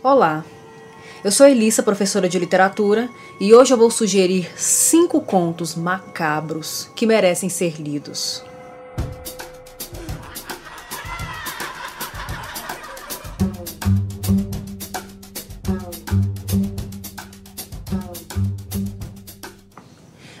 Olá, eu sou Elissa, professora de literatura, e hoje eu vou sugerir cinco contos macabros que merecem ser lidos.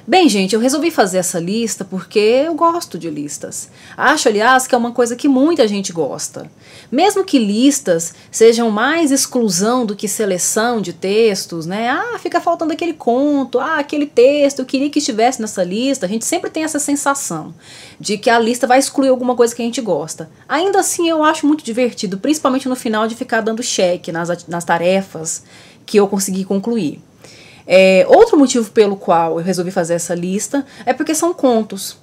Bem, gente, eu resolvi fazer essa lista porque eu gosto de listas. Acho, aliás, que é uma coisa que muita gente gosta. Mesmo que listas sejam mais exclusão do que seleção de textos, né? Ah, fica faltando aquele conto, ah, aquele texto, eu queria que estivesse nessa lista. A gente sempre tem essa sensação de que a lista vai excluir alguma coisa que a gente gosta. Ainda assim, eu acho muito divertido, principalmente no final, de ficar dando cheque nas, nas tarefas que eu consegui concluir. É, outro motivo pelo qual eu resolvi fazer essa lista é porque são contos.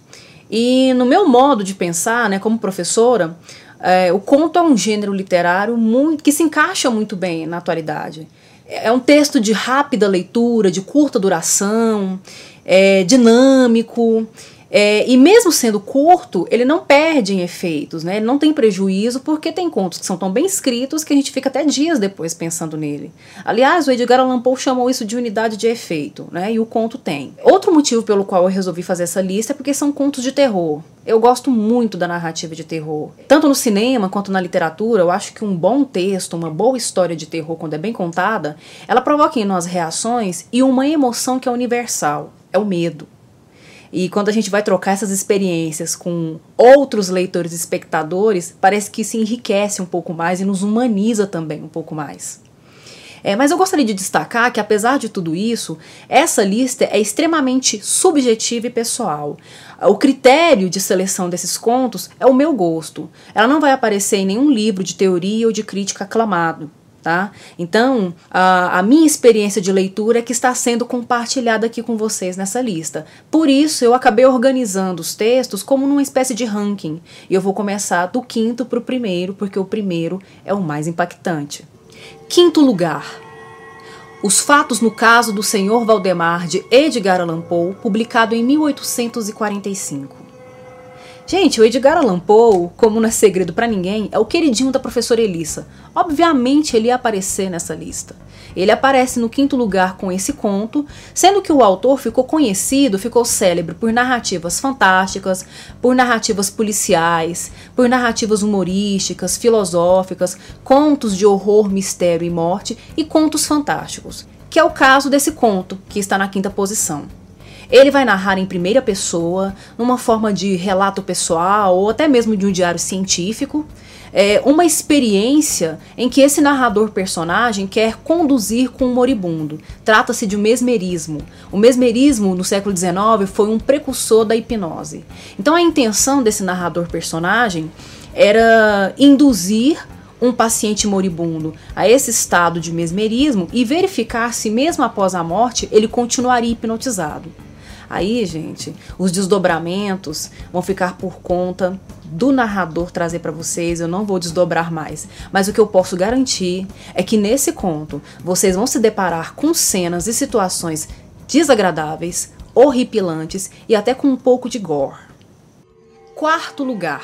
E no meu modo de pensar, né, como professora, é, o conto é um gênero literário muito, que se encaixa muito bem na atualidade. É um texto de rápida leitura, de curta duração, é, dinâmico é, e mesmo sendo curto, ele não perde em efeitos, né? Ele não tem prejuízo porque tem contos que são tão bem escritos que a gente fica até dias depois pensando nele. Aliás, o Edgar Allan Poe chamou isso de unidade de efeito, né? E o conto tem. Outro motivo pelo qual eu resolvi fazer essa lista é porque são contos de terror. Eu gosto muito da narrativa de terror. Tanto no cinema quanto na literatura, eu acho que um bom texto, uma boa história de terror, quando é bem contada, ela provoca em nós reações e uma emoção que é universal. É o medo. E quando a gente vai trocar essas experiências com outros leitores e espectadores, parece que se enriquece um pouco mais e nos humaniza também um pouco mais. É, mas eu gostaria de destacar que, apesar de tudo isso, essa lista é extremamente subjetiva e pessoal. O critério de seleção desses contos é o meu gosto. Ela não vai aparecer em nenhum livro de teoria ou de crítica aclamado. Tá? Então, a, a, minha experiência de leitura é que está sendo compartilhada aqui com vocês nessa lista. Por isso, eu acabei organizando os textos como numa espécie de ranking. E eu vou começar do quinto para o primeiro, porque o primeiro é o mais impactante. Quinto lugar. Os fatos no caso do Senhor Valdemar de Edgar Allan Poe, publicado em 1845. Gente, o Edgar Allan Poe, como não é segredo para ninguém, é o queridinho da professora Elissa. Obviamente ele ia aparecer nessa lista. Ele aparece no quinto lugar com esse conto, sendo que o autor ficou conhecido, ficou célebre por narrativas fantásticas, por narrativas policiais, por narrativas humorísticas, filosóficas, contos de horror, mistério e morte e contos fantásticos, que é o caso desse conto, que está na quinta posição. Ele vai narrar em primeira pessoa, numa forma de relato pessoal ou até mesmo de um diário científico, é, uma experiência em que esse narrador personagem quer conduzir com um moribundo. Trata-se de um mesmerismo. O mesmerismo no século XIX foi um precursor da hipnose. Então a intenção desse narrador personagem era induzir um paciente moribundo a esse estado de mesmerismo e verificar se mesmo após a morte ele continuaria hipnotizado. Aí, gente, os desdobramentos vão ficar por conta do narrador trazer para vocês, eu não vou desdobrar mais. Mas o que eu posso garantir é que nesse conto vocês vão se deparar com cenas e situações desagradáveis, horripilantes e até com um pouco de gore. Quarto lugar.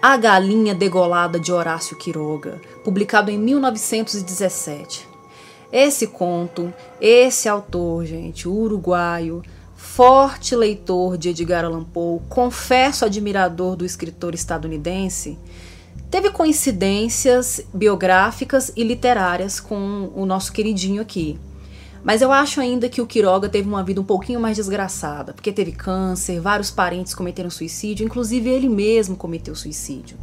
A Galinha Degolada de Horácio Quiroga, publicado em 1917. Esse conto, esse autor, gente, uruguaio, forte leitor de Edgar Allan Poe, confesso admirador do escritor estadunidense, teve coincidências biográficas e literárias com o nosso queridinho aqui. Mas eu acho ainda que o Quiroga teve uma vida um pouquinho mais desgraçada, porque teve câncer, vários parentes cometeram suicídio, inclusive ele mesmo cometeu suicídio.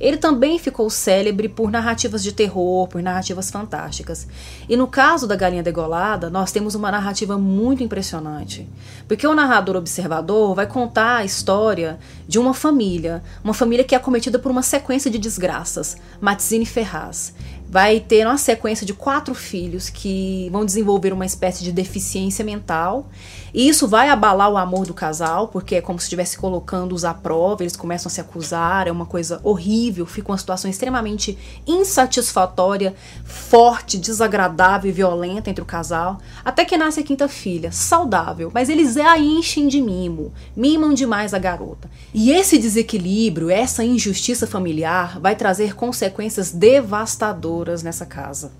Ele também ficou célebre por narrativas de terror, por narrativas fantásticas. E no caso da Galinha Degolada, nós temos uma narrativa muito impressionante. Porque o narrador observador vai contar a história de uma família, uma família que é acometida por uma sequência de desgraças. Matzine Ferraz vai ter uma sequência de quatro filhos que vão desenvolver uma espécie de deficiência mental. E isso vai abalar o amor do casal, porque é como se estivesse colocando-os à prova, eles começam a se acusar, é uma coisa horrível, fica uma situação extremamente insatisfatória, forte, desagradável e violenta entre o casal. Até que nasce a quinta filha, saudável, mas eles a enchem de mimo, mimam demais a garota. E esse desequilíbrio, essa injustiça familiar vai trazer consequências devastadoras nessa casa.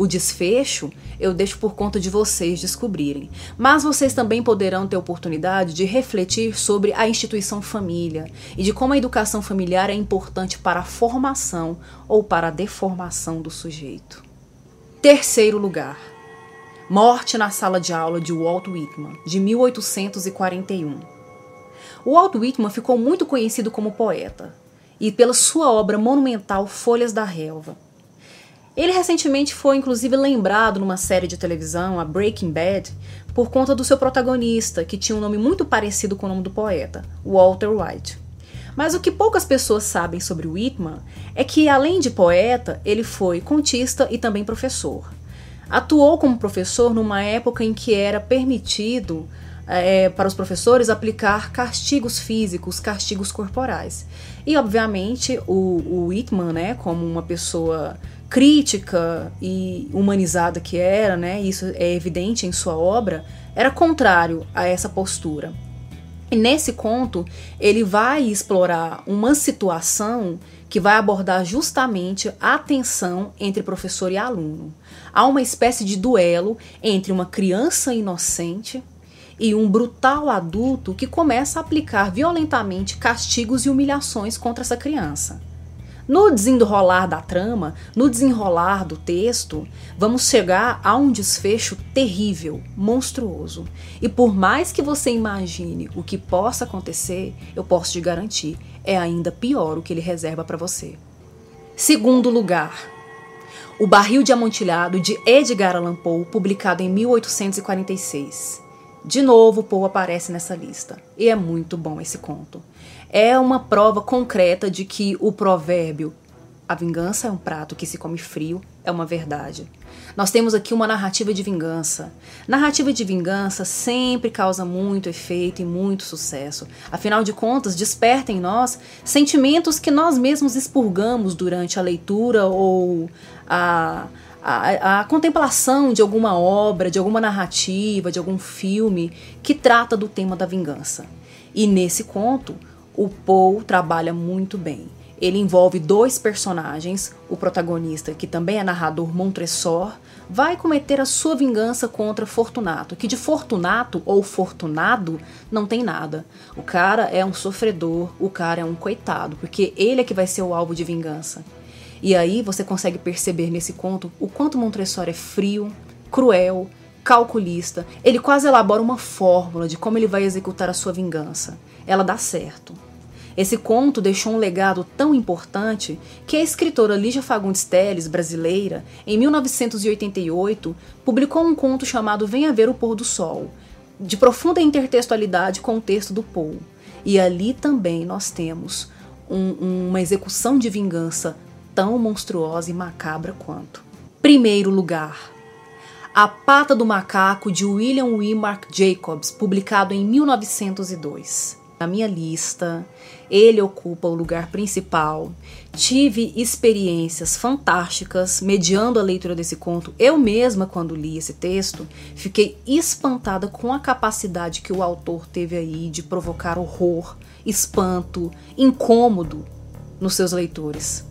O desfecho eu deixo por conta de vocês descobrirem, mas vocês também poderão ter oportunidade de refletir sobre a instituição família e de como a educação familiar é importante para a formação ou para a deformação do sujeito. Terceiro lugar. Morte na sala de aula de Walt Whitman, de 1841. Walt Whitman ficou muito conhecido como poeta e pela sua obra monumental Folhas da Relva. Ele recentemente foi inclusive lembrado numa série de televisão, a Breaking Bad, por conta do seu protagonista, que tinha um nome muito parecido com o nome do poeta, Walter White. Mas o que poucas pessoas sabem sobre Whitman é que, além de poeta, ele foi contista e também professor. Atuou como professor numa época em que era permitido é, para os professores aplicar castigos físicos, castigos corporais. E, obviamente, o, o Whitman, né, como uma pessoa crítica e humanizada que era, né, isso é evidente em sua obra, era contrário a essa postura. E nesse conto, ele vai explorar uma situação que vai abordar justamente a tensão entre professor e aluno. Há uma espécie de duelo entre uma criança inocente e um brutal adulto que começa a aplicar violentamente castigos e humilhações contra essa criança. No desenrolar da trama, no desenrolar do texto, vamos chegar a um desfecho terrível, monstruoso. E por mais que você imagine o que possa acontecer, eu posso te garantir, é ainda pior o que ele reserva para você. Segundo lugar, O Barril de Amontilhado de Edgar Allan Poe, publicado em 1846. De novo, Poe aparece nessa lista. E é muito bom esse conto é uma prova concreta de que o provérbio a vingança é um prato que se come frio é uma verdade. Nós temos aqui uma narrativa de vingança. Narrativa de vingança sempre causa muito efeito e muito sucesso. Afinal de contas, desperta em nós sentimentos que nós mesmos expurgamos durante a leitura ou a, a, a, contemplação de alguma obra, de alguma narrativa, de algum filme que trata do tema da vingança. E nesse conto, o Poe trabalha muito bem. Ele envolve dois personagens, o protagonista, que também é narrador Montresor, vai cometer a sua vingança contra Fortunato, que de Fortunato ou Fortunado não tem nada. O cara é um sofredor, o cara é um coitado, porque ele é que vai ser o alvo de vingança. E aí você consegue perceber nesse conto o quanto Montresor é frio, cruel, calculista. Ele quase elabora uma fórmula de como ele vai executar a sua vingança. Ela dá certo. Esse conto deixou um legado tão importante que a escritora Lígia Fagundes Telles, brasileira, em 1988, publicou um conto chamado Venha Ver o Pôr do Sol, de profunda intertextualidade com o texto do Poe. E ali também nós temos um, uma execução de vingança tão monstruosa e macabra quanto. Primeiro lugar. A Pata do Macaco de William Wimmark Jacobs, publicado em 1902 na minha lista. Ele ocupa o lugar principal. Tive experiências fantásticas mediando a leitura desse conto. Eu mesma, quando li esse texto, fiquei espantada com a capacidade que o autor teve aí de provocar horror, espanto, incômodo nos seus leitores.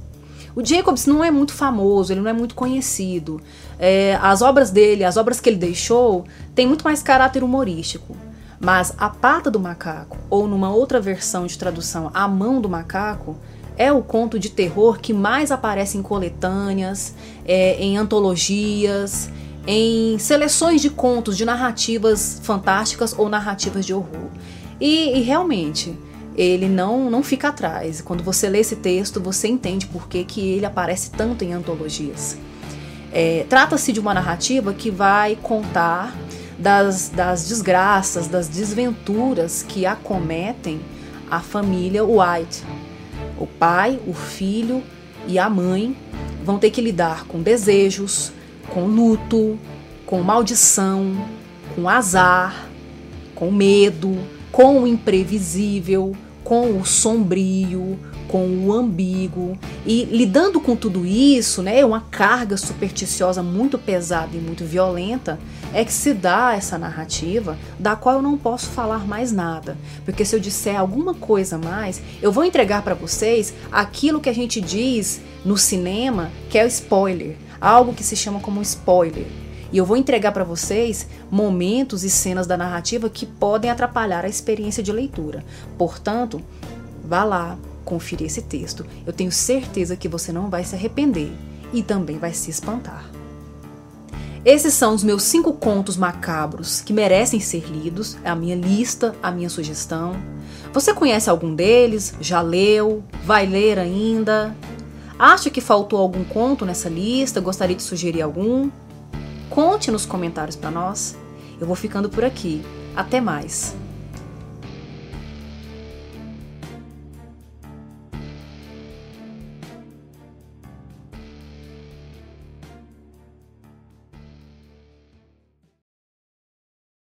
O Jacobs não é muito famoso, ele não é muito conhecido. É, as obras dele, as obras que ele deixou, têm muito mais caráter humorístico. Mas a pata do macaco, ou numa outra versão de tradução, a mão do macaco, é o conto de terror que mais aparece em coletâneas, é, em antologias, em seleções de contos, de narrativas fantásticas ou narrativas de horror. E, e realmente, ele não, não fica atrás. Quando você lê esse texto, você entende por que, que ele aparece tanto em antologias. É, Trata-se de uma narrativa que vai contar das, das desgraças, das desventuras que acometem a família White. O pai, o filho e a mãe vão ter que lidar com desejos, com luto, com maldição, com azar, com medo, com o imprevisível, com o sombrio, com o ambíguo e lidando com tudo isso, né, uma carga supersticiosa muito pesada e muito violenta, é que se dá essa narrativa da qual eu não posso falar mais nada, porque se eu disser alguma coisa mais, eu vou entregar para vocês aquilo que a gente diz no cinema, que é o spoiler, algo que se chama como spoiler. E eu vou entregar para vocês momentos e cenas da narrativa que podem atrapalhar a experiência de leitura. Portanto, vá lá, conferir esse texto. Eu tenho certeza que você não vai se arrepender e também vai se espantar. Esses são os meus cinco contos macabros que merecem ser lidos, é a minha lista, a minha sugestão. Você conhece algum deles? Já leu? Vai ler ainda? Acha que faltou algum conto nessa lista? Gostaria de sugerir algum? Conte nos comentários para nós. Eu vou ficando por aqui. Até mais!